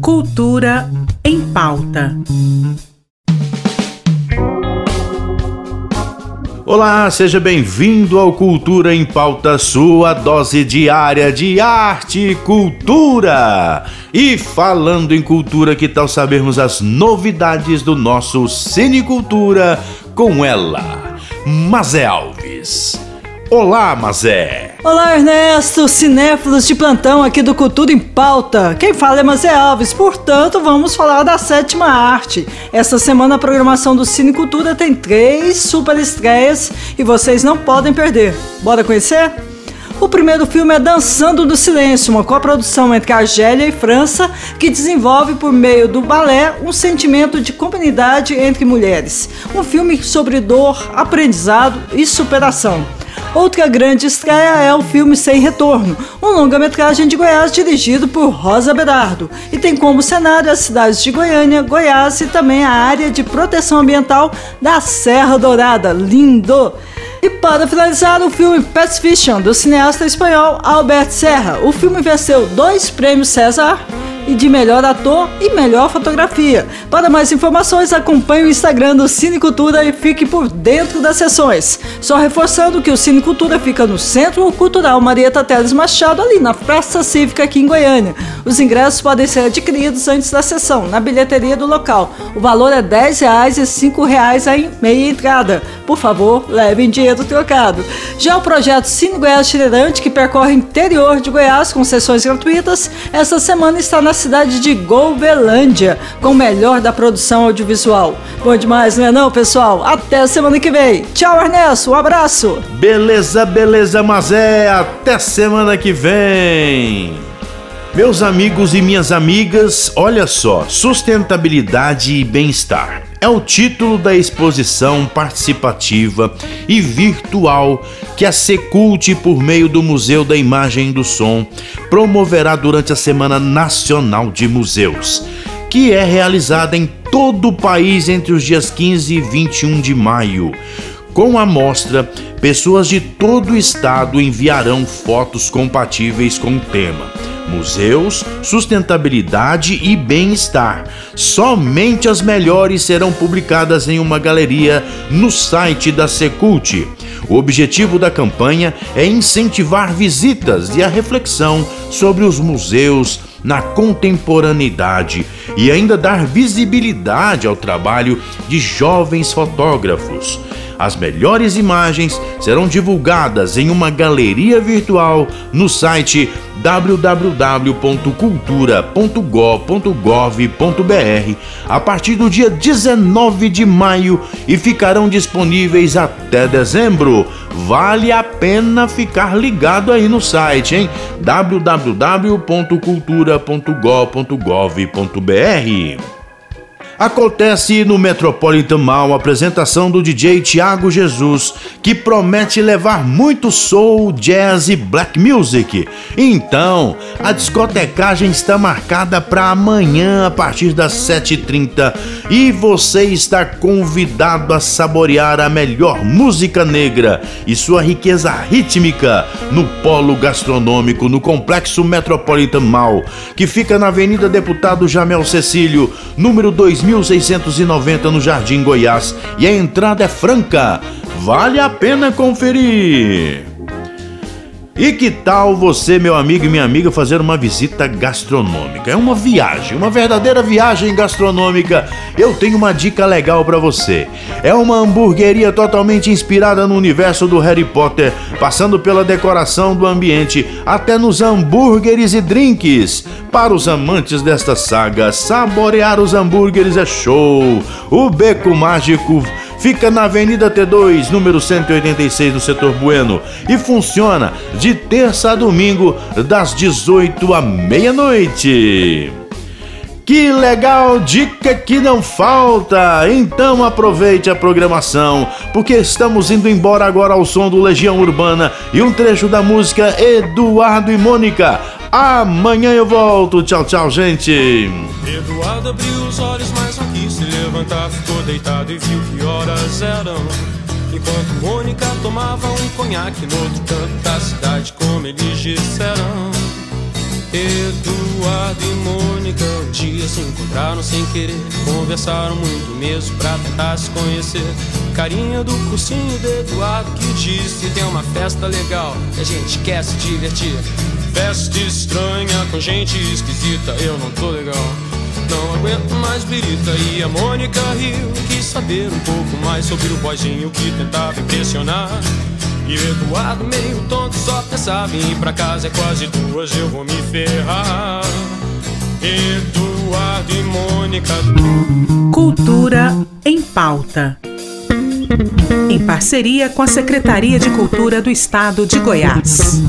Cultura em pauta. Olá, seja bem-vindo ao Cultura em Pauta, sua dose diária de arte e cultura. E falando em cultura, que tal sabermos as novidades do nosso Cine Cultura com ela, Mazé Alves. Olá, Mazé! Olá, Ernesto, cinéfilos de plantão aqui do Cultura em Pauta. Quem fala é Mazé Alves, portanto, vamos falar da sétima arte. Esta semana a programação do Cine Cultura tem três super estreias e vocês não podem perder. Bora conhecer? O primeiro filme é Dançando do Silêncio, uma coprodução entre Argélia e França, que desenvolve por meio do balé um sentimento de comunidade entre mulheres. Um filme sobre dor, aprendizado e superação. Outra grande estreia é o filme Sem Retorno, um longa-metragem de Goiás dirigido por Rosa Berardo e tem como cenário as cidades de Goiânia, Goiás e também a área de proteção ambiental da Serra Dourada. Lindo! E para finalizar, o filme Pets Fiction, do cineasta espanhol Albert Serra. O filme venceu dois prêmios César e de melhor ator e melhor fotografia. Para mais informações, acompanhe o Instagram do Cine Cultura e fique por dentro das sessões. Só reforçando que o Cine Cultura fica no Centro Cultural Marieta Teles Machado, ali na Praça Cívica aqui em Goiânia. Os ingressos podem ser adquiridos antes da sessão, na bilheteria do local. O valor é 10 reais e 5 reais a meia entrada. Por favor, levem dinheiro trocado. Já o projeto Cine Goiás Itinerante, que percorre o interior de Goiás com sessões gratuitas, essa semana está na cidade de Golvelândia, com o melhor da produção audiovisual. Bom demais, não é não, pessoal? Até semana que vem. Tchau, Ernesto. Um abraço. Beleza, beleza, mas é até semana que vem. Meus amigos e minhas amigas, olha só, sustentabilidade e bem-estar. É o título da exposição participativa e virtual que a Secult, por meio do Museu da Imagem e do Som, promoverá durante a Semana Nacional de Museus, que é realizada em todo o país entre os dias 15 e 21 de maio. Com a mostra, pessoas de todo o estado enviarão fotos compatíveis com o tema museus, sustentabilidade e bem-estar. Somente as melhores serão publicadas em uma galeria no site da Secult. O objetivo da campanha é incentivar visitas e a reflexão sobre os museus na contemporaneidade e ainda dar visibilidade ao trabalho de jovens fotógrafos. As melhores imagens serão divulgadas em uma galeria virtual no site www.cultura.gov.br a partir do dia 19 de maio e ficarão disponíveis até dezembro. Vale a pena ficar ligado aí no site, hein? www.cultura.gov.br Acontece no Metropolitan Mall a apresentação do DJ Tiago Jesus, que promete levar muito soul, jazz e black music. Então, a discotecagem está marcada para amanhã a partir das 7h30 e você está convidado a saborear a melhor música negra e sua riqueza rítmica no Polo Gastronômico no Complexo Metropolitan Mall, que fica na Avenida Deputado Jamel Cecílio, número 2000 1690 no Jardim Goiás e a entrada é franca. Vale a pena conferir. E que tal você, meu amigo e minha amiga, fazer uma visita gastronômica? É uma viagem, uma verdadeira viagem gastronômica. Eu tenho uma dica legal para você. É uma hamburgueria totalmente inspirada no universo do Harry Potter, passando pela decoração do ambiente até nos hambúrgueres e drinks. Para os amantes desta saga, saborear os hambúrgueres é show. O Beco Mágico Fica na Avenida T2, número 186, no setor Bueno, e funciona de terça a domingo, das 18 à meia-noite. Que legal, dica que não falta! Então aproveite a programação, porque estamos indo embora agora ao som do Legião Urbana e um trecho da música Eduardo e Mônica. Amanhã eu volto. Tchau, tchau, gente. Eduardo abriu os olhos, mas não quis se levantar. Ficou deitado e viu que horas eram. Enquanto Mônica tomava um conhaque no outro canto da cidade, como eles disseram. Eduardo e Mônica um dia se encontraram sem querer. Conversaram muito mesmo pra tentar se conhecer. Carinha do cursinho do Eduardo que disse: Tem uma festa legal e a gente quer se divertir. Festa estranha com gente esquisita, eu não tô legal. Não aguento mais birita e a Mônica riu Quis saber um pouco mais sobre o boizinho que tentava impressionar. E o Eduardo meio tonto só pensava em ir pra casa. É quase duas, eu vou me ferrar. Eduardo e Mônica. Cultura em pauta. Em parceria com a Secretaria de Cultura do Estado de Goiás.